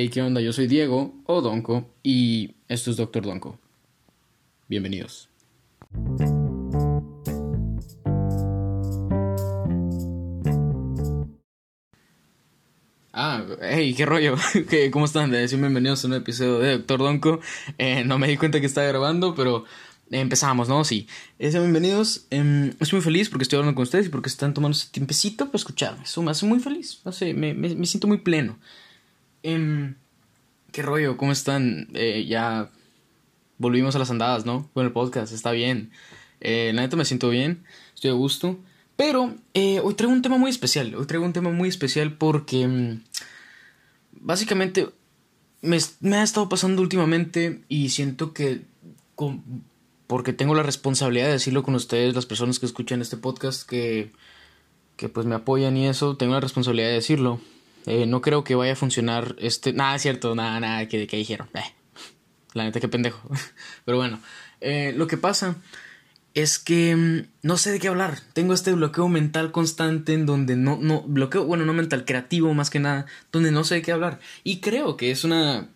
Hey, ¿qué onda? Yo soy Diego o Donko y esto es Doctor Donko. Bienvenidos. Ah, hey, qué rollo. ¿Cómo están? bienvenidos a un episodio de Doctor Donko. Eh, no me di cuenta que estaba grabando, pero empezamos, ¿no? Sí. bienvenidos. Em, estoy muy feliz porque estoy hablando con ustedes y porque están tomando ese tiempecito para escucharme. Eso muy feliz. No sé, me, siento muy pleno. Em, ¿Qué rollo? ¿Cómo están? Eh, ya volvimos a las andadas, ¿no? Con el podcast, está bien. Eh, la neta me siento bien, estoy a gusto. Pero eh, hoy traigo un tema muy especial. Hoy traigo un tema muy especial porque mm, básicamente me, me, ha estado pasando últimamente y siento que porque tengo la responsabilidad de decirlo con ustedes, las personas que escuchan este podcast, que, que pues me apoyan y eso, tengo la responsabilidad de decirlo. Eh, no creo que vaya a funcionar este... Nada, es cierto, nada, nada que, que dijeron. Eh, la neta, qué pendejo. Pero bueno, eh, lo que pasa es que mm, no sé de qué hablar. Tengo este bloqueo mental constante en donde no, no, bloqueo, bueno, no mental, creativo más que nada, donde no sé de qué hablar. Y creo que es una,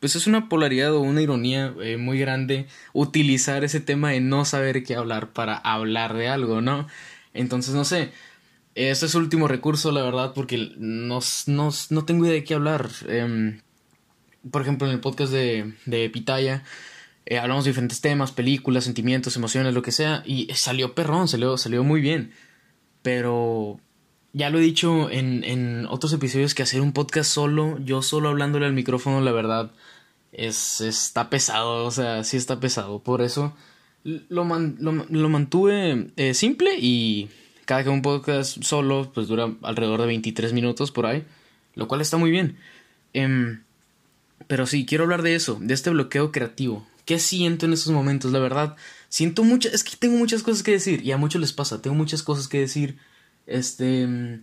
pues es una polaridad o una ironía muy grande utilizar ese tema de no saber qué hablar para hablar de algo, ¿no? Entonces, no sé. Este es último recurso, la verdad, porque no, no, no tengo idea de qué hablar. Em, por ejemplo, en el podcast de, de Pitaya eh, hablamos de diferentes temas, películas, sentimientos, emociones, lo que sea, y salió perrón, salió, salió muy bien. Pero ya lo he dicho en, en otros episodios que hacer un podcast solo, yo solo hablándole al micrófono, la verdad, es, está pesado, o sea, sí está pesado. Por eso lo, lo, mantuve eh, simple y cada que un podcast solo, pues dura alrededor de 23 minutos por ahí, lo cual está muy bien. Em, pero sí, quiero hablar de eso, de este bloqueo creativo. ¿Qué siento en estos momentos? La verdad, siento mucho, es que tengo muchas cosas que decir y a muchos les pasa, tengo muchas cosas que decir, este,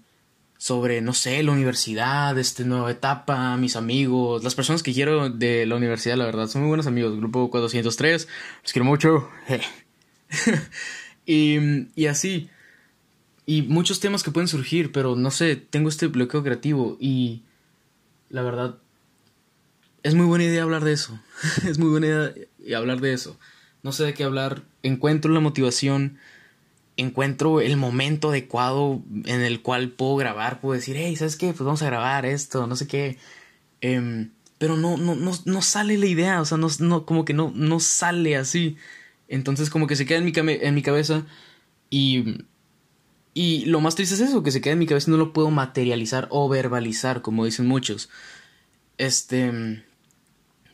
sobre, no sé, la universidad, este, nueva etapa, mis amigos, las personas que quiero de la universidad, la verdad, son muy buenos amigos, grupo 403, los quiero mucho. y, y así, y muchos temas que pueden surgir, pero no sé, tengo este bloqueo creativo y la verdad es muy buena idea hablar de eso. es muy buena idea hablar de eso. No sé de qué hablar. Encuentro la motivación. Encuentro el momento adecuado en el cual puedo grabar. Puedo decir, hey, ¿sabes qué? Pues vamos a grabar esto, no sé qué. Em, pero no, no, no, no sale la idea. O sea, no, no, como que no, no sale así. Entonces, como que se queda en mi, en mi cabeza. Y. Y lo más triste es eso, que se queda en mi cabeza y no lo puedo materializar o verbalizar, como dicen muchos. Este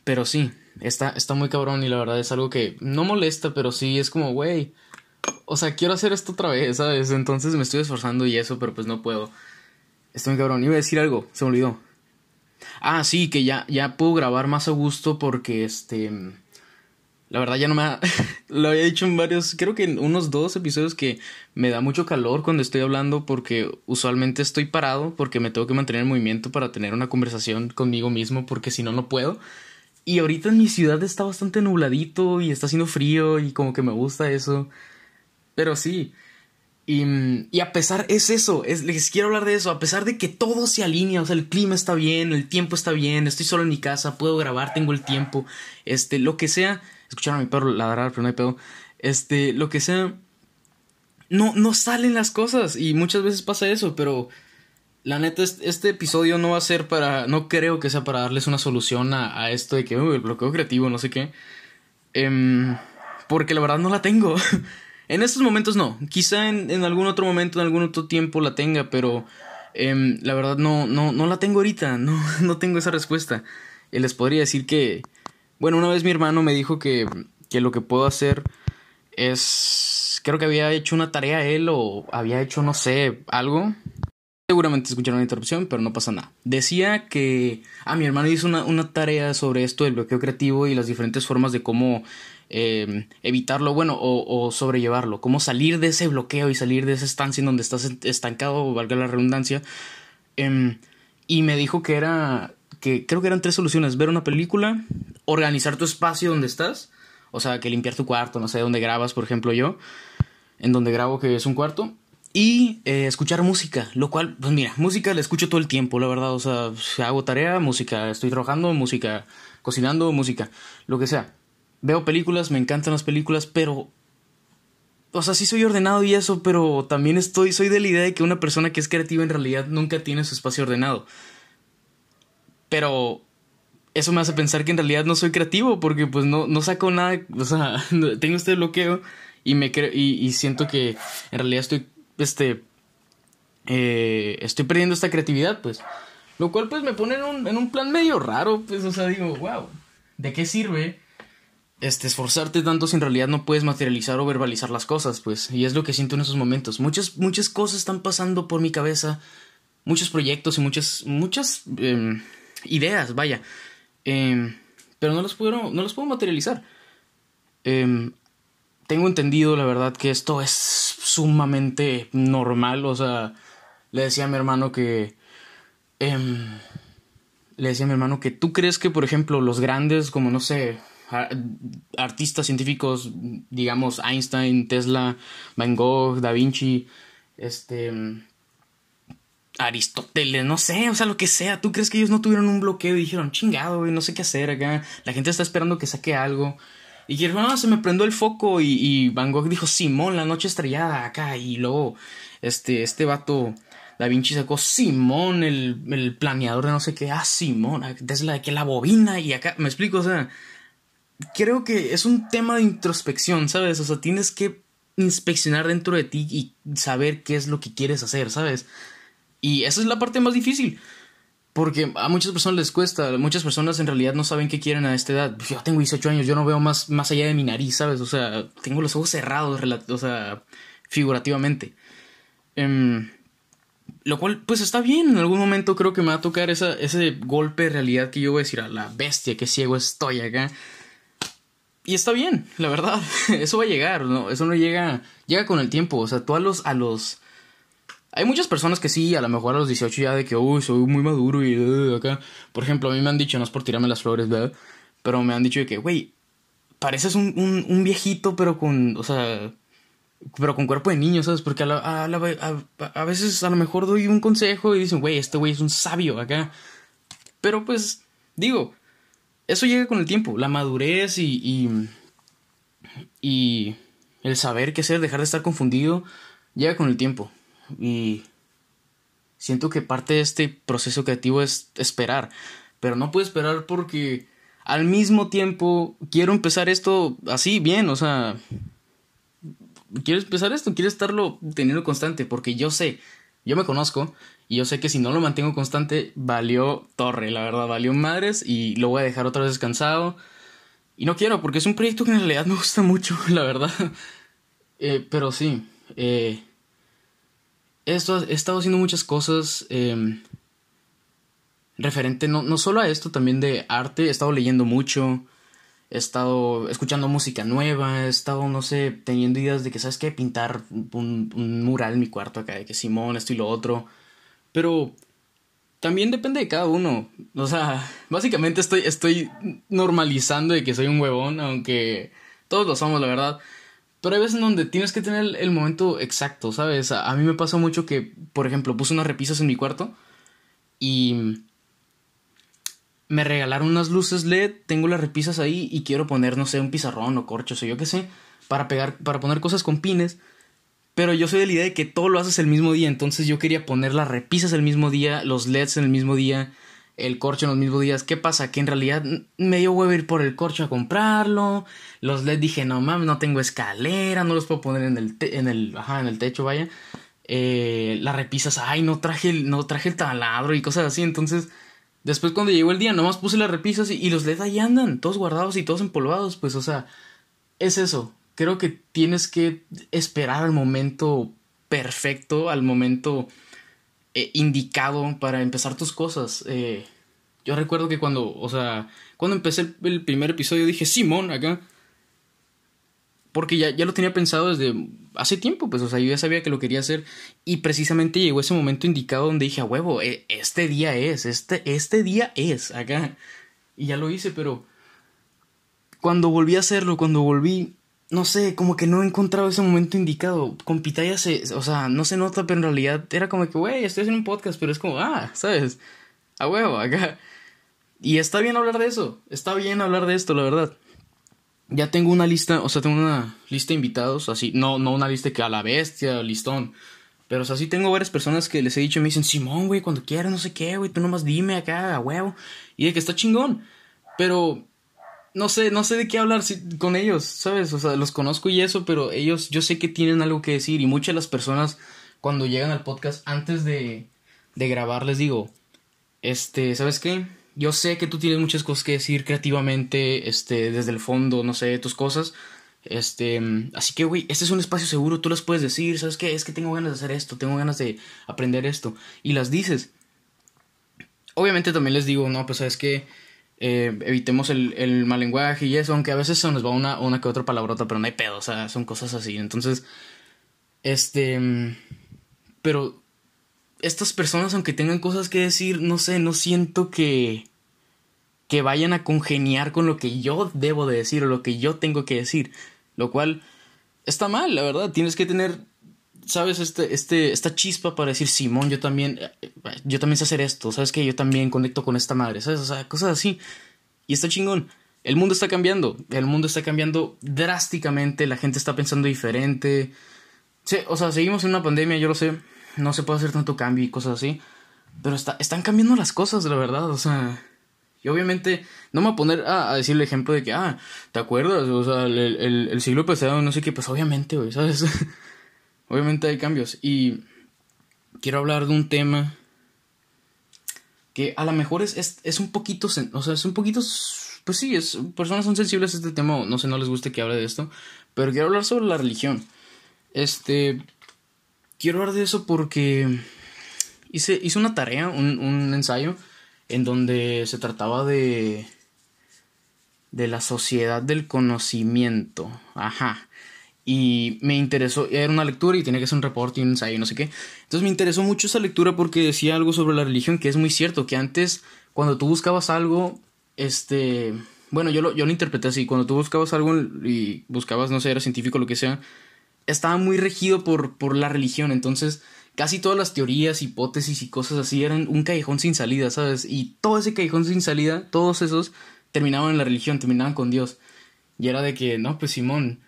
pero sí, está, está muy cabrón y la verdad es algo que no molesta, pero sí es como, güey, o sea, quiero hacer esto otra vez, ¿sabes? Entonces me estoy esforzando y eso, pero pues no puedo. Estoy muy cabrón. Iba a decir algo, se me olvidó. Ah, sí, que ya, ya puedo grabar más a gusto porque este. La verdad ya no me ha... Lo había dicho en varios, creo que en unos dos episodios que me da mucho calor cuando estoy hablando porque usualmente estoy parado porque me tengo que mantener en movimiento para tener una conversación conmigo mismo porque si no, no puedo. Y ahorita en mi ciudad está bastante nubladito y está haciendo frío y como que me gusta eso. Pero sí. Y, a pesar, es eso, es, les quiero hablar de eso, a pesar de que todo se alinea, o sea, el clima está bien, el tiempo está bien, estoy solo en mi casa, puedo grabar, tengo el tiempo, este, lo que sea, escucharon a mi perro ladrar, pero no hay pedo, este, lo que sea, no, no salen las cosas y muchas veces pasa eso, pero la neta, este episodio no va a ser para. No creo que sea para darles una solución a, esto de que el bloqueo creativo, no sé qué. Em, porque la verdad no la tengo. en estos momentos no. Quizá en, algún otro momento, en algún otro tiempo la tenga, pero em, la verdad no, no, no la tengo ahorita. No, no tengo esa respuesta. Y les podría decir que. Bueno, una vez mi hermano me dijo que, que lo que puedo hacer es. Creo que había hecho una tarea él o había hecho, no sé, algo Seguramente escucharon la interrupción, pero no pasa nada. Decía que. Ah, mi hermano hizo una, tarea sobre esto del bloqueo creativo y las diferentes formas de cómo em, evitarlo, bueno, o, sobrellevarlo. Cómo salir de ese bloqueo y salir de esa estancia en donde estás estancado, valga la redundancia. Em, y me dijo que era. que creo que eran tres soluciones: ver una película, organizar tu espacio donde estás, o sea, que limpiar tu cuarto, no sé, donde grabas, por ejemplo, yo, en donde grabo que es un cuarto y eh, escuchar música, lo cual, pues mira, música la escucho todo el tiempo, la verdad, o sea, hago tarea, música, estoy trabajando, música, cocinando, música, lo que sea. Veo películas, me encantan las películas, pero o sea, sí soy ordenado y eso, pero también estoy, soy de la idea de que una persona que es creativa en realidad nunca tiene su espacio ordenado. Pero eso me hace pensar que en realidad no soy creativo porque pues no, no saco nada, o sea, tengo este bloqueo y me y, y siento que en realidad estoy, este, eh, estoy perdiendo esta creatividad, pues. Lo cual pues me pone en un, en un plan medio raro, pues, o sea, digo, wow, ¿de qué sirve? Este, esforzarte tanto si en realidad no puedes materializar o verbalizar las cosas, pues, y es lo que siento en esos momentos. Muchas, muchas cosas están pasando por mi cabeza, muchos proyectos y muchas, muchas em, ideas, vaya, em, pero no los puedo, no los puedo materializar. Em, tengo entendido, la verdad, que esto es sumamente normal, o sea, le decía a mi hermano que... le decía a mi hermano que tú crees que, por ejemplo, los grandes, como no sé, artistas científicos, digamos Einstein, Tesla, Van Gogh, Da Vinci, este Aristóteles, no sé, o sea, lo que sea. ¿Tú crees que ellos no tuvieron un bloqueo y dijeron, chingado, güey, no sé qué hacer acá? La gente está esperando que saque algo. Y dijeron, no, se me prendió el foco. Y, y Van Gogh dijo, Simón, la noche estrellada acá. Y luego, este, este vato, Da Vinci sacó Simón, el, el planeador de no sé qué. Ah, Simón, Tesla que la bobina. Y acá, me explico, o sea, creo que es un tema de introspección, ¿sabes? O sea, tienes que inspeccionar dentro de ti y saber qué es lo que quieres hacer, ¿sabes? Y esa es la parte más difícil. Porque a muchas personas les cuesta, muchas personas en realidad no saben qué quieren a esta edad. Yo tengo 18 años, yo no veo más, más allá de mi nariz, ¿sabes? O sea, tengo los ojos cerrados, o sea, figurativamente. Em, lo cual, pues está bien, en algún momento creo que me va a tocar esa, ese golpe de realidad que yo voy a decir a la bestia, que ciego estoy acá. Y está bien, la verdad. Eso va a llegar, ¿no? Eso no llega. Llega con el tiempo. O sea, tú a los. A los hay muchas personas que sí, a lo mejor a los 18 ya de que, uy, soy muy maduro y uh, acá. Por ejemplo, a mí me han dicho, no es por tirarme las flores, ¿verdad? Pero me han dicho de que, güey, pareces un, un, un, viejito, pero con, o sea, pero con cuerpo de niño, ¿sabes? Porque a, la, a, a, a, veces a lo mejor doy un consejo y dicen, güey, este güey es un sabio acá. Pero pues, digo, eso llega con el tiempo, la madurez y, y, el saber qué hacer, dejar de estar confundido, llega con el tiempo. Y siento que parte de este proceso creativo es esperar, pero no puedo esperar porque al mismo tiempo quiero empezar esto así, bien, o sea, quiero empezar esto, quiero estarlo teniendo constante, porque yo sé, yo me conozco y yo sé que si no lo mantengo constante, valió torre, la verdad, valió madres y lo voy a dejar otra vez descansado. Y no quiero, porque es un proyecto que en realidad me gusta mucho, la verdad. Eh, pero sí, eh, he, estado, he, estado, haciendo muchas cosas eh, referente no, no solo a esto, también de arte. He estado leyendo mucho, he estado escuchando música nueva, he estado, no sé, teniendo ideas de que, ¿sabes qué? Pintar un mural en mi cuarto acá, de que Simón, esto y lo otro. Pero también depende de cada uno. O sea, básicamente estoy, estoy normalizando de que soy un huevón, aunque todos lo somos, la verdad. Pero hay veces en donde tienes que tener el momento exacto, ¿sabes? A, mí me pasa mucho que, por ejemplo, puse unas repisas en mi cuarto y me regalaron unas luces LED, tengo las repisas ahí y quiero poner, no sé, un pizarrón o corchos o yo qué sé, para pegar, para poner cosas con pines. Pero yo soy de la idea de que todo lo haces el mismo día, entonces yo quería poner las repisas el mismo día, los LEDs en el mismo día, el corcho en los mismos días. ¿Qué pasa? Que en realidad me dio huevo ir por el corcho a comprarlo. Los LEDs dije, no mames, no tengo escalera, no los puedo poner en el, en el, ajá, en el techo, vaya. Eh, las repisas, ay, no traje, el, no traje el taladro y cosas así. Entonces, después cuando llegó el día, nomás puse las repisas y, y los LEDs ahí andan, todos guardados y todos empolvados. Pues, o sea, es eso creo que tienes que esperar al momento perfecto, al momento eh, indicado para empezar tus cosas. Eh, yo recuerdo que cuando, o sea, cuando empecé el, primer episodio dije, Simón, acá. Porque ya, ya lo tenía pensado desde hace tiempo, pues, o sea, yo ya sabía que lo quería hacer. Y precisamente llegó ese momento indicado donde dije, a huevo, e, este día es, este, este día es, acá. Y ya lo hice, pero cuando volví a hacerlo, cuando volví no sé, como que no he encontrado ese momento indicado. Con Pitaya se, o sea, no se nota, pero en realidad era como que, güey, estoy haciendo un podcast, pero es como, ah, ¿sabes? A huevo, acá. Y está bien hablar de eso, está bien hablar de esto, la verdad. Ya tengo una lista, o sea, tengo una lista de invitados, así, no, no una lista que a la bestia, listón. Pero, o sea, sí tengo varias personas que les he dicho me dicen, Simón, güey, cuando quieras, no sé qué, güey, tú nomás dime acá, a huevo. Y de que está chingón. Pero no sé, no sé de qué hablar con ellos, ¿sabes? O sea, los conozco y eso, pero ellos yo sé que tienen algo que decir y muchas de las personas cuando llegan al podcast antes de, de grabar les digo, este, ¿sabes qué? Yo sé que tú tienes muchas cosas que decir creativamente, este, desde el fondo, no sé, tus cosas. Este, así que, güey, este es un espacio seguro, tú las puedes decir, ¿sabes qué? Es que tengo ganas de hacer esto, tengo ganas de aprender esto. Y las dices. Obviamente también les digo, no, pues, ¿sabes qué? Eh, evitemos el, el, mal lenguaje y eso, aunque a veces se nos va una, una que otra palabrota, pero no hay pedo, o sea, son cosas así. Entonces, este, pero estas personas, aunque tengan cosas que decir, no sé, no siento que, que vayan a congeniar con lo que yo debo de decir o lo que yo tengo que decir, lo cual está mal, la verdad, tienes que tener sabes, este, este, esta chispa para decir, Simón, yo también, eh, yo también sé hacer esto, sabes que yo también conecto con esta madre, sabes, o sea, cosas así. Y está chingón. El mundo está cambiando, el mundo está cambiando drásticamente, la gente está pensando diferente. Sí, o sea, seguimos en una pandemia, yo lo sé, no se puede hacer tanto cambio y cosas así, pero está, están cambiando las cosas, la verdad, o sea, y obviamente no me voy a poner a, decir el ejemplo de que, ah, ¿te acuerdas? O sea, el, el, el siglo pasado, no sé qué, pues obviamente, güey, ¿sabes? Obviamente hay cambios. Y quiero hablar de un tema que a lo mejor es, es, un poquito, o sea, es un poquito, pues sí, es, personas son sensibles a este tema, no sé, no les guste que hable de esto, pero quiero hablar sobre la religión. Este, quiero hablar de eso porque hice, hice una tarea, un, un ensayo, en donde se trataba de, de la sociedad del conocimiento, ajá y me interesó, era una lectura y tenía que hacer un reporte y un ensayo no sé qué. Entonces me interesó mucho esa lectura porque decía algo sobre la religión que es muy cierto, que antes cuando tú buscabas algo, este, bueno, yo lo, yo lo interpreté así, cuando tú buscabas algo y buscabas, no sé, era científico o lo que sea, estaba muy regido por, por la religión, entonces casi todas las teorías, hipótesis y cosas así eran un callejón sin salida, ¿sabes? Y todo ese callejón sin salida, todos esos terminaban en la religión, terminaban con Dios. Y era de que, no, pues Simón,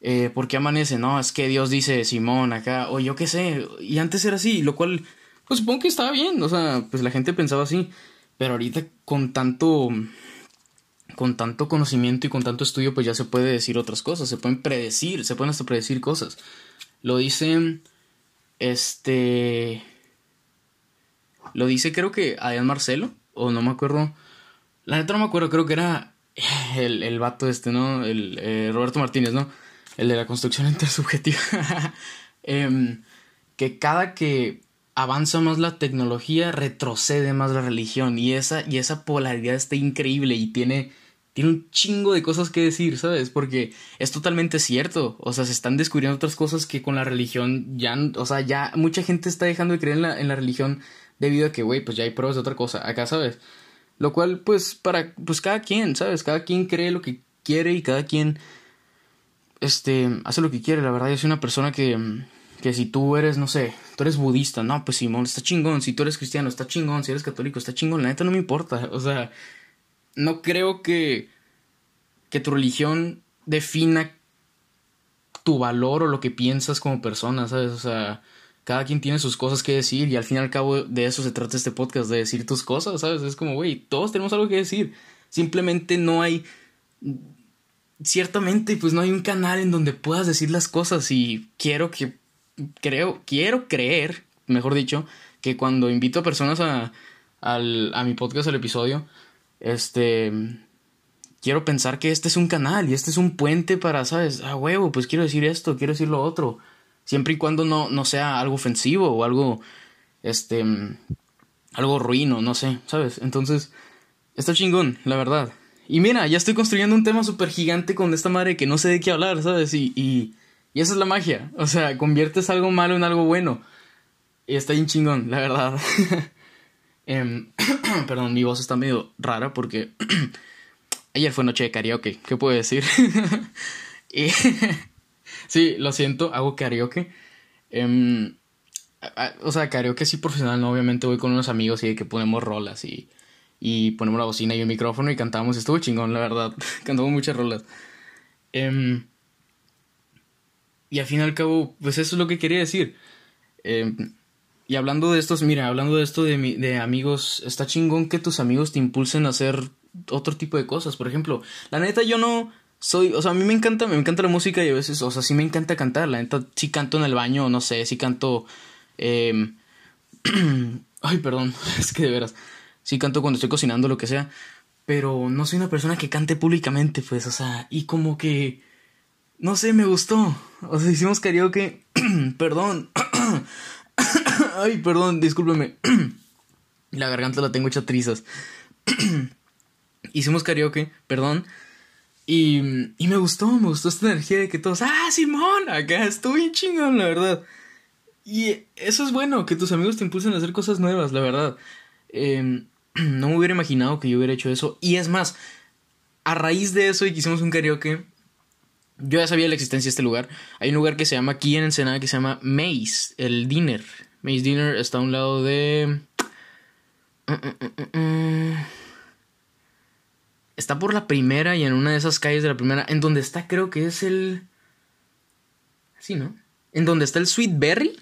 eh, ¿por qué amanece? No, es que Dios dice Simón acá, o yo qué sé, y antes era así, lo cual, pues supongo que estaba bien, o sea, pues la gente pensaba así, pero ahorita con tanto, con tanto conocimiento y con tanto estudio, pues ya se puede decir otras cosas, se pueden predecir, se pueden hasta predecir cosas. Lo dice, este, lo dice creo que Adrián Marcelo, o no me acuerdo, la neta no me acuerdo, creo que era el, el vato este, ¿no? El eh, Roberto Martínez, ¿no? El de la construcción intersubjetiva, eh, que cada que avanza más la tecnología, retrocede más la religión. Y esa, y esa polaridad está increíble y tiene, tiene un chingo de cosas que decir, ¿sabes? Porque es totalmente cierto. O sea, se están descubriendo otras cosas que con la religión ya, o sea, ya mucha gente está dejando de creer en la, en la religión debido a que, güey, pues ya hay pruebas de otra cosa. Acá, ¿sabes? Lo cual, pues, para, pues cada quien, ¿sabes? Cada quien cree lo que quiere y cada quien este, hace lo que quiere, la verdad, yo soy una persona que, que si tú eres, no sé, tú eres budista, no, pues Simón, está chingón, si tú eres cristiano, está chingón, si eres católico, está chingón, la neta no me importa, o sea, no creo que, que tu religión defina tu valor o lo que piensas como persona, ¿sabes? O sea, cada quien tiene sus cosas que decir y al fin y al cabo de eso se trata este podcast, de decir tus cosas, ¿sabes? Es como, güey, todos tenemos algo que decir, simplemente no hay ciertamente pues no hay un canal en donde puedas decir las cosas y quiero que creo quiero creer mejor dicho que cuando invito a personas a, al, a mi podcast al episodio este quiero pensar que este es un canal y este es un puente para sabes a huevo pues quiero decir esto quiero decir lo otro. Siempre y cuando no no sea algo ofensivo o algo este algo ruino no sé sabes entonces está chingón la verdad y mira, ya estoy construyendo un tema súper gigante con esta madre que no sé de qué hablar, ¿sabes? Y, y, y, esa es la magia. O sea, conviertes algo malo en algo bueno. Y está bien chingón, la verdad. eh, perdón, mi voz está medio rara porque ayer fue noche de karaoke. ¿Qué puedo decir? sí, lo siento, hago karaoke. Em, o sea, karaoke sí profesional, ¿no? Obviamente voy con unos amigos y que ponemos rolas y, y ponemos la bocina y un micrófono y cantamos. Estuvo chingón, la verdad. cantamos muchas rolas. Em, y al fin y al cabo, pues eso es lo que quería decir. Em, y hablando de estos, mira, hablando de esto de, de amigos, está chingón que tus amigos te impulsen a hacer otro tipo de cosas. Por ejemplo, la neta yo no soy, o sea, a mí me encanta, me encanta la música y a veces, o sea, sí me encanta cantar. La neta sí canto en el baño, no sé, sí canto... Eh, ay, perdón, es que de veras, sí canto cuando estoy cocinando, lo que sea. Pero no soy una persona que cante públicamente, pues, o sea, y como que... No sé, me gustó. O sea, hicimos karaoke. perdón. Ay, perdón, discúlpeme. La garganta la tengo hecha trizas. Hicimos karaoke, perdón. Y, y me gustó, me gustó esta energía de que todos, ah, Simón, acá estoy bien chingón, la verdad. Y eso es bueno, que tus amigos te impulsen a hacer cosas nuevas, la verdad. Em, no me hubiera imaginado que yo hubiera hecho eso. Y es más, a raíz de eso y que hicimos un karaoke, yo ya sabía la existencia de este lugar. Hay un lugar que se llama aquí en Ensenada que se llama Maze, el Dinner. Maze Dinner está a un lado de... Mm, mm, mm, está por la primera y en una de esas calles de la primera, en donde está creo que es el... Sí, ¿no? En donde está el Sweet Berry.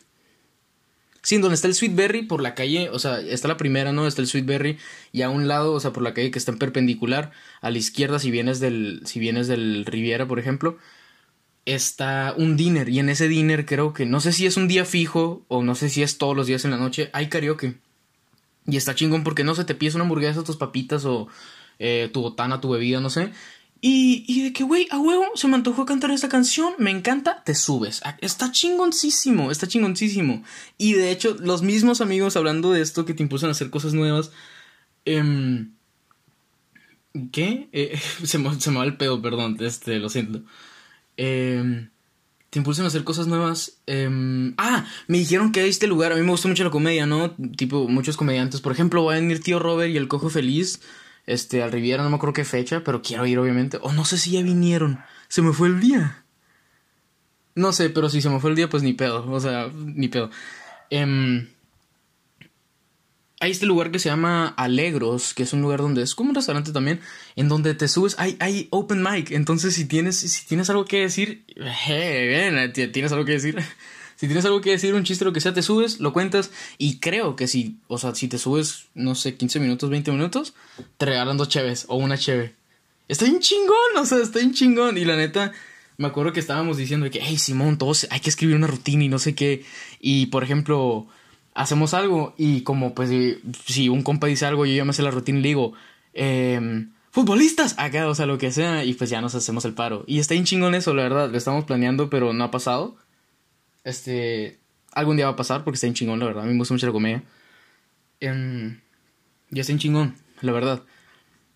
Sí, donde está el Sweet Berry por la calle, o sea, está la primera, ¿no? Está el Sweet Berry y a un lado, o sea, por la calle que está en perpendicular, a la izquierda si vienes del si vienes del Riviera, por ejemplo, está un dinner y en ese dinner creo que no sé si es un día fijo o no sé si es todos los días en la noche, hay karaoke. Y está chingón porque no se te pides una hamburguesa, tus papitas o eh, tu botana, tu bebida, no sé. Y, y de que, güey, a huevo, se me antojó cantar esta canción, me encanta, te subes. Ah, está chingoncísimo, está chingoncísimo. Y de hecho, los mismos amigos hablando de esto que te impulsan a hacer cosas nuevas. Eh, ¿Qué? Eh, se, me, se me va el pedo, perdón, este, lo siento. Eh, te impulsan a hacer cosas nuevas. Eh, ah, me dijeron que hay este lugar. A mí me gusta mucho la comedia, ¿no? Tipo, muchos comediantes. Por ejemplo, va a venir Tío Robert y el Cojo Feliz este, al Riviera, no me acuerdo qué fecha, pero quiero ir obviamente. O no sé si ya vinieron. Se me fue el día. No sé, pero si se me fue el día, pues ni pedo. O sea, ni pedo. Eh, hay este lugar que se llama Alegros, que es un lugar donde es como un restaurante también, en donde te subes, hay, hay open mic, entonces si tienes, si tienes algo que decir, hey, tienes algo que decir, si tienes algo que decir, un chiste, lo que sea, te subes, lo cuentas. Y creo que si, o sea, si te subes, no sé, 15 minutos, 20 minutos, te regalan dos cheves o una cheve. Está bien chingón, o sea, está bien chingón. Y la neta, me acuerdo que estábamos diciendo que, hey, Simón, todos hay que escribir una rutina y no sé qué. Y por ejemplo, hacemos algo y como, pues, si un compa dice algo, yo ya me sé la rutina y le digo, eh, futbolistas, acá, o sea, lo que sea, y pues ya nos hacemos el paro. Y está bien chingón eso, la verdad, lo estamos planeando, pero no ha pasado. Este. Algún día va a pasar porque está en chingón, la verdad. A mí me gusta mucho la comedia. Eh, ya está en chingón, la verdad.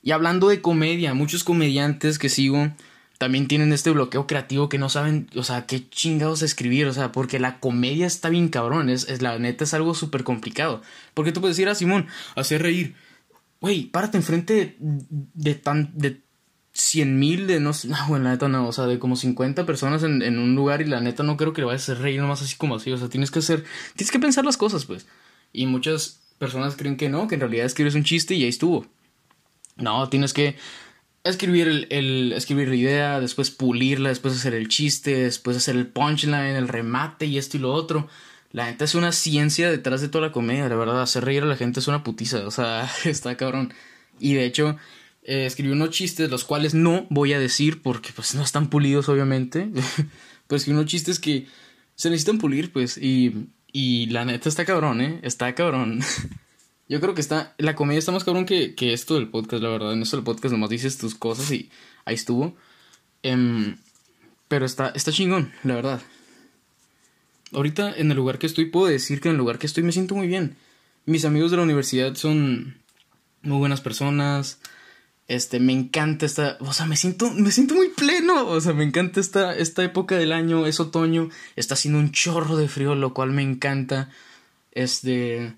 Y hablando de comedia, muchos comediantes que sigo también tienen este bloqueo creativo que no saben, o sea, qué chingados escribir, o sea, porque la comedia está bien cabrón, es, la neta es algo súper complicado. Porque tú puedes decir a Simón, hacer reír, güey, párate enfrente de, tan, cien mil de no sé, no, bueno, la neta no, o sea, de como 50 personas en, un lugar y la neta no creo que le vayas a hacer reír nomás así como así, o sea, tienes que hacer, tienes que pensar las cosas, pues. Y muchas personas creen que no, que en realidad escribes un chiste y ahí estuvo. No, tienes que escribir el, escribir la idea, después pulirla, después hacer el chiste, después hacer el punchline, el remate y esto y lo otro. La neta es una ciencia detrás de toda la comedia, la verdad, hacer reír a la gente es una putiza, o sea, está cabrón. Y de hecho, eh, escribí unos chistes, los cuales no voy a decir porque pues no están pulidos obviamente. pues escribí unos chistes que se necesitan pulir pues y, y la neta está cabrón, ¿eh? Está cabrón. Yo creo que está, la comedia está más cabrón que, que esto del podcast, la verdad. En esto del podcast nomás dices tus cosas y ahí estuvo. Um, pero está, está chingón, la verdad. Ahorita en el lugar que estoy puedo decir que en el lugar que estoy me siento muy bien. Mis amigos de la universidad son muy buenas personas. Este, me encanta esta, o sea, me siento, me siento muy pleno, o sea, me encanta esta, esta época del año, es otoño, está haciendo un chorro de frío, lo cual me encanta, este,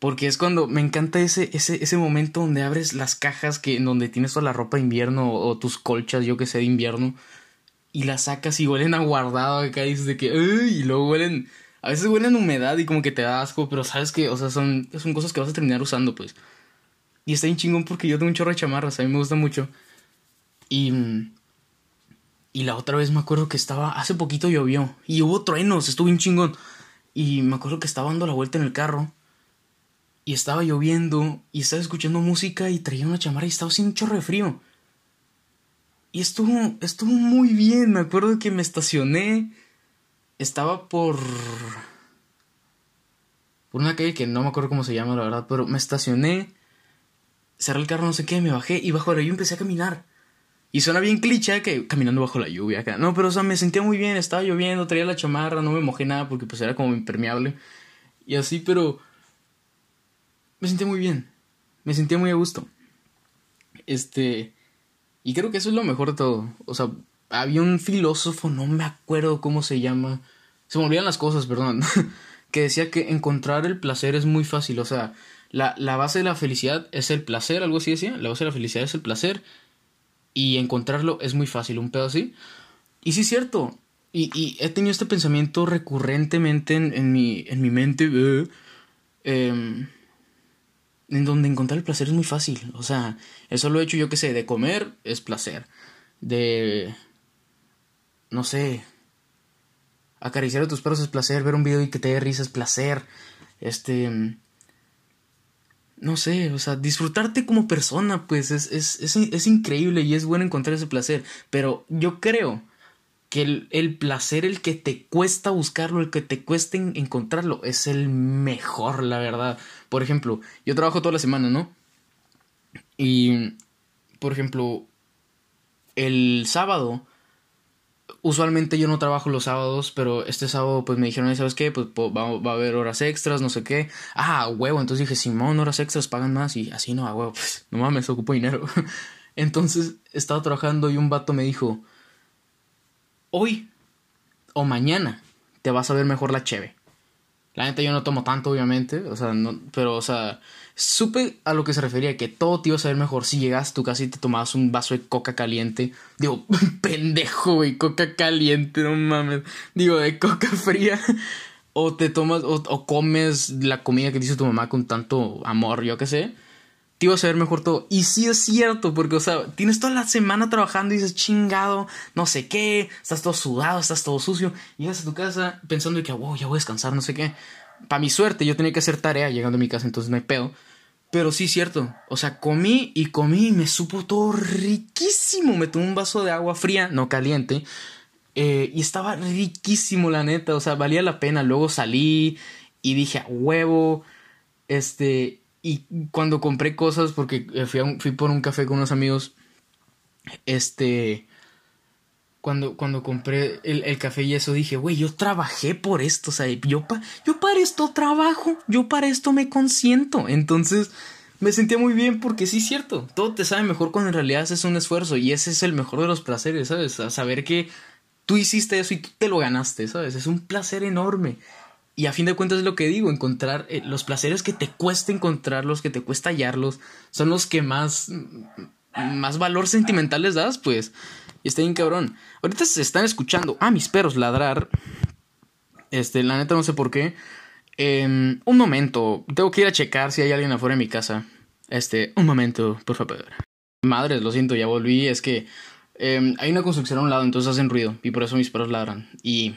porque es cuando, me encanta ese, ese, ese momento donde abres las cajas que, en donde tienes toda la ropa de invierno o, tus colchas, yo que sé, de invierno, y las sacas y huelen a guardado acá y dices de que, y luego huelen, a veces huelen humedad y como que te da asco, pero sabes que, o sea, son, son cosas que vas a terminar usando, pues. Y está bien chingón porque yo tengo un chorro de chamarras, a mí me gusta mucho. Y, y la otra vez me acuerdo que estaba, hace poquito llovió y hubo truenos, estuvo bien chingón. Y me acuerdo que estaba dando la vuelta en el carro y estaba lloviendo y estaba escuchando música y traía una chamarra y estaba haciendo un chorro de frío. Y estuvo, estuvo muy bien. Me acuerdo que me estacioné. Estaba por. Por una calle que no me acuerdo cómo se llama, la verdad. Pero me estacioné. Cerré el carro, no sé qué, me bajé y bajo la lluvia empecé a caminar. Y suena bien cliché que caminando bajo la lluvia acá. No, pero o sea, me sentía muy bien, estaba lloviendo, traía la chamarra, no me mojé nada porque pues era como impermeable. Y así, pero me sentí muy bien. Me sentía muy a gusto. Este. Y creo que eso es lo mejor de todo. O sea, había un filósofo, no me acuerdo cómo se llama. Se me olvidan las cosas, perdón. que decía que encontrar el placer es muy fácil. O sea, la, la base de la felicidad es el placer, algo así decía. La base de la felicidad es el placer. Y encontrarlo es muy fácil, un pedo así. Y sí es cierto. Y, y he tenido este pensamiento recurrentemente en, en, mi, en mi mente. Eh, em, en donde encontrar el placer es muy fácil. O sea, eso lo he hecho yo que sé, de comer es placer. De... No sé. Acariciar a tus perros es placer. Ver un video y que te dé risa es placer. Este... No sé, o sea, disfrutarte como persona, pues es, es, es, es increíble y es bueno encontrar ese placer. Pero yo creo que el, el, placer, el que te cuesta buscarlo, el que te cuesta encontrarlo, es el mejor, la verdad. Por ejemplo, yo trabajo toda la semana, ¿no? Y, por ejemplo, el sábado, usualmente yo no trabajo los sábados, pero este sábado pues me dijeron, ¿sabes qué? Pues va, va, a haber horas extras, no sé qué. Ah, huevo, entonces dije, Simón, horas extras pagan más y así no, a huevo, pues no mames, ocupo dinero. entonces estaba trabajando y un vato me dijo, hoy o mañana te vas a ver mejor la cheve. La neta yo no tomo tanto, obviamente, o sea, no, pero, o sea, supe a lo que se refería, que todo te iba a saber mejor si llegas casa y te tomabas un vaso de coca caliente. Digo, pendejo, güey, coca caliente, no mames. Digo, de coca fría. O te tomas, o, o comes la comida que dice tu mamá con tanto amor, yo qué sé te ibas a ver mejor todo. Y sí es cierto, porque, o sea, tienes toda la semana trabajando y dices, chingado, no sé qué, estás todo sudado, estás todo sucio. Llegas a tu casa pensando que, wow, ya voy a descansar, no sé qué. Para mi suerte, yo tenía que hacer tarea llegando a mi casa, entonces no hay pedo. Pero sí cierto, o sea, comí y comí y me supo todo riquísimo. Me tomé un vaso de agua fría, no caliente. Eh, y estaba riquísimo, la neta, o sea, valía la pena. Luego salí y dije, a huevo, este, y cuando compré cosas, porque eh, fui, fui por un café con unos amigos, este, cuando, cuando compré el, el, café y eso dije, güey, yo trabajé por esto, o sea, yo, pa, yo para esto trabajo, yo para esto me consiento. Entonces me sentía muy bien porque sí es cierto, todo te sabe mejor cuando en realidad haces un esfuerzo y ese es el mejor de los placeres, ¿sabes? A saber que tú hiciste eso y tú te lo ganaste, ¿sabes? Es un placer enorme. Y a fin de cuentas es lo que digo, encontrar eh, los placeres que te cuesta encontrarlos, que te cuesta hallarlos, son los que más, más valor sentimental les das, pues. Y está bien cabrón. Ahorita se están escuchando a mis perros ladrar. Este, la neta no sé por qué. Eh, un momento, tengo que ir a checar si hay alguien afuera de mi casa. Este, un momento, por favor. Madre, lo siento, ya volví. Es que eh, hay una construcción a un lado, entonces hacen ruido. Y por eso mis perros ladran. Y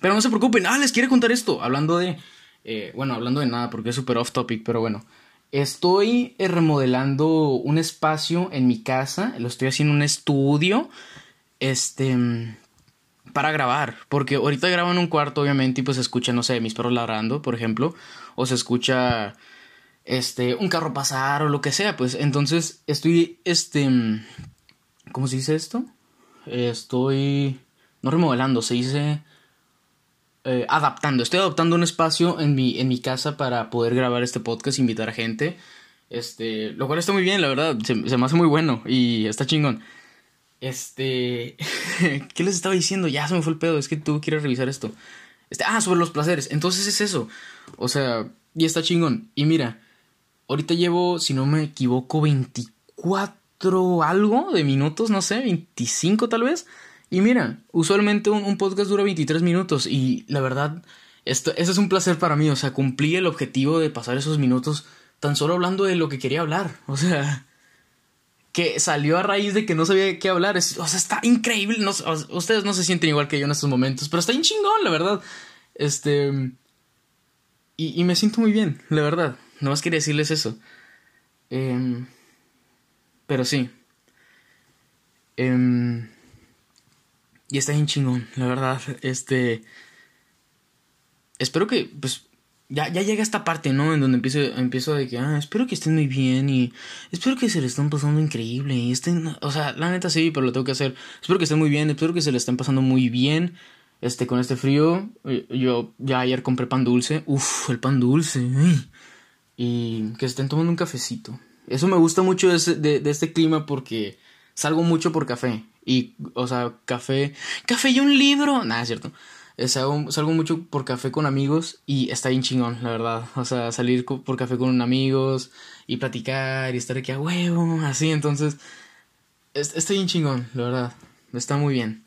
pero no se preocupen, ah, les quiero contar esto, hablando de, eh, bueno, hablando de nada porque es súper off topic, pero bueno, estoy eh, remodelando un espacio en mi casa, lo estoy haciendo un estudio, este, para grabar, porque ahorita grabo en un cuarto, obviamente, y pues se escucha, no sé, mis perros ladrando, por ejemplo, o se escucha, este, un carro pasar o lo que sea, pues entonces estoy, este, ¿cómo se dice esto? Estoy, no remodelando, se dice eh, adaptando. Estoy adaptando un espacio en mi, en mi casa para poder grabar este podcast, invitar a gente. Este, lo cual está muy bien, la verdad. Se, me hace muy bueno y está chingón. Este, ¿qué les estaba diciendo? Ya se me fue el pedo. Es que tú quieres revisar esto. Este, ah, sobre los placeres. Entonces es eso. O sea, y está chingón. Y mira, ahorita llevo, si no me equivoco, 24 algo de minutos, no sé, 25 tal vez. Y mira, usualmente un, podcast dura 23 minutos y la verdad, esto, eso es un placer para mí. O sea, cumplí el objetivo de pasar esos minutos tan solo hablando de lo que quería hablar. O sea, que salió a raíz de que no sabía qué hablar. o sea, está increíble. No, ustedes no se sienten igual que yo en estos momentos, pero está bien chingón, la verdad. Este. Y, me siento muy bien, la verdad. No más quería decirles eso. Eh, pero sí. Eh, y está bien chingón, la verdad. Este. Espero que, pues. Ya, ya llega esta parte, ¿no? En donde empiezo, empiezo de que, ah, espero que estén muy bien y espero que se le estén pasando increíble y o sea, la neta sí, pero lo tengo que hacer. Espero que estén muy bien, espero que se le estén pasando muy bien, este, con este frío. Yo ya ayer compré pan dulce, Uf, el pan dulce, y que estén tomando un cafecito. Eso me gusta mucho de, de este clima porque salgo mucho por café. Y, o sea, café. Café y un libro. Nada, es cierto. Salgo, salgo, mucho por café con amigos y está bien chingón, la verdad. O sea, salir por café con amigos y platicar y estar aquí a huevo, así. Entonces, está bien chingón, la verdad. Está muy bien.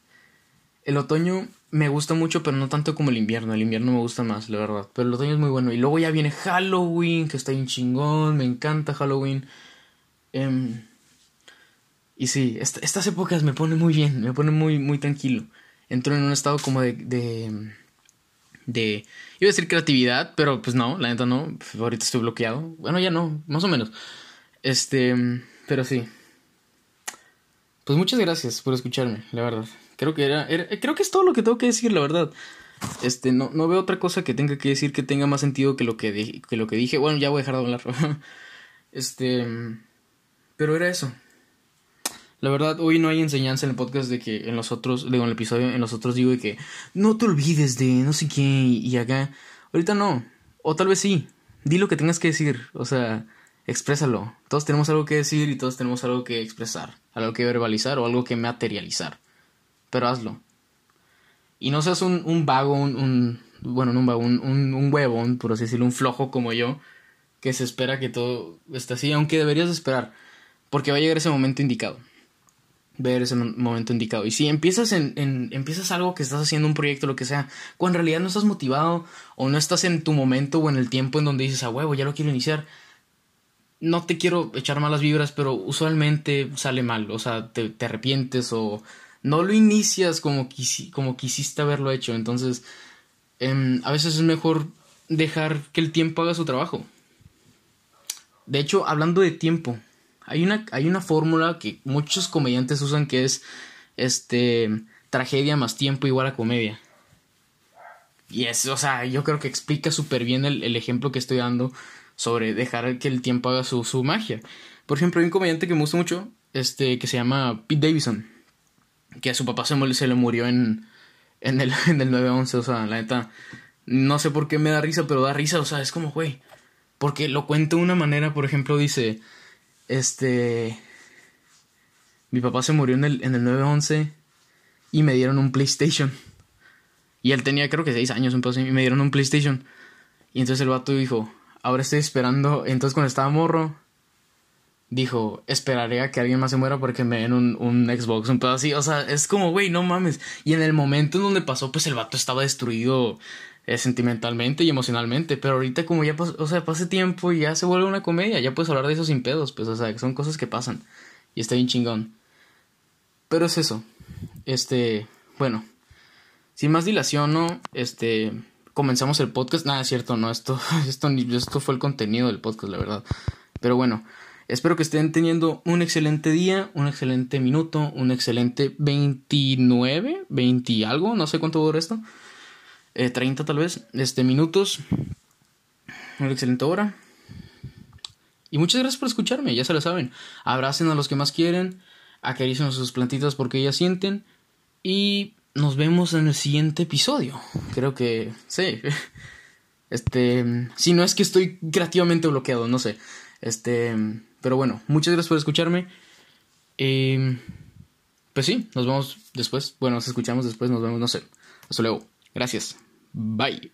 El otoño me gusta mucho, pero no tanto como el invierno. El invierno me gusta más, la verdad. Pero el otoño es muy bueno. Y luego ya viene Halloween, que está bien chingón. Me encanta Halloween. Eh, y sí, estas épocas me ponen muy bien, me ponen muy, muy tranquilo. Entro en un estado como de, de, de, iba a decir creatividad, pero pues no, la neta no, ahorita estoy bloqueado. Bueno, ya no, más o menos. Este, pero sí. Pues muchas gracias por escucharme, la verdad. Creo que era, creo que es todo lo que tengo que decir, la verdad. Este, no, no veo otra cosa que tenga que decir que tenga más sentido que lo que, que lo que dije. Bueno, ya voy a dejar de hablar. este, pero era eso. La verdad, hoy no hay enseñanza en el podcast de que en los otros, digo, en el episodio, en los otros digo de que no te olvides de no sé qué y acá. Ahorita no. O tal vez sí. Di lo que tengas que decir. O sea, exprésalo. Todos tenemos algo que decir y todos tenemos algo que expresar. Algo que verbalizar o algo que materializar. Pero hazlo. Y no seas un, vago, un, Bueno, no un vago, un, un, un huevón, por así decirlo, un flojo como yo. Que se espera que todo esté así. Aunque deberías esperar. Porque va a llegar ese momento indicado ver ese momento indicado. Y si empiezas en, en, empiezas algo que estás haciendo un proyecto, lo que sea, cuando en realidad no estás motivado o no estás en tu momento o en el tiempo en donde dices, a huevo, ya lo quiero iniciar. No te quiero echar malas vibras, pero usualmente sale mal, o sea, te, te arrepientes o no lo inicias como, como quisiste haberlo hecho. Entonces, em, a veces es mejor dejar que el tiempo haga su trabajo. De hecho, hablando de tiempo, hay una, hay una fórmula que muchos comediantes usan que es este tragedia más tiempo igual a comedia. Y es, o sea, yo creo que explica súper bien el, ejemplo que estoy dando sobre dejar que el tiempo haga su, su magia. Por ejemplo, hay un comediante que me gusta mucho, este, que se llama Pete Davidson, que a su papá se, se le murió en, en el, en el 9-11, o sea, la neta, no sé por qué me da risa, pero da risa, o sea, es como, güey, porque lo cuento de una manera, por ejemplo, dice, este. Mi papá se murió en el, en el 911 y me dieron un PlayStation. Y él tenía creo que 6 años, y me dieron un PlayStation. Y entonces el vato dijo, ahora estoy esperando. Entonces cuando estaba morro, dijo, esperaré a que alguien más se muera porque me den un, un Xbox, un pedo así. O sea, es como, güey, no mames. Y en el momento en donde pasó, pues el vato estaba destruido eh, sentimentalmente y emocionalmente, pero ahorita como ya o sea, pase tiempo y ya se vuelve una comedia, ya puedes hablar de eso sin pedos, pues, o sea, son cosas que pasan y está bien chingón. Pero es eso. Este, bueno, sin más dilación, ¿no? Este, comenzamos el podcast. Nada, es cierto, no, esto, esto, esto fue el contenido del podcast, la verdad. Pero bueno, espero que estén teniendo un excelente día, un excelente minuto, un excelente 29, 20 y algo, no sé cuánto dura esto eh, 30 tal vez, este, minutos. Una excelente hora. Y muchas gracias por escucharme, ya se lo saben. Abracen a los que más quieren, acaricien sus plantitas porque ellas sienten. Y nos vemos en el siguiente episodio. Creo que sí. Este, si no es que estoy creativamente bloqueado, no sé. Este, pero bueno, muchas gracias por escucharme. Eh, pues sí, nos vemos después. Bueno, nos escuchamos después, nos vemos, no sé. Hasta luego. Gracias. Bye.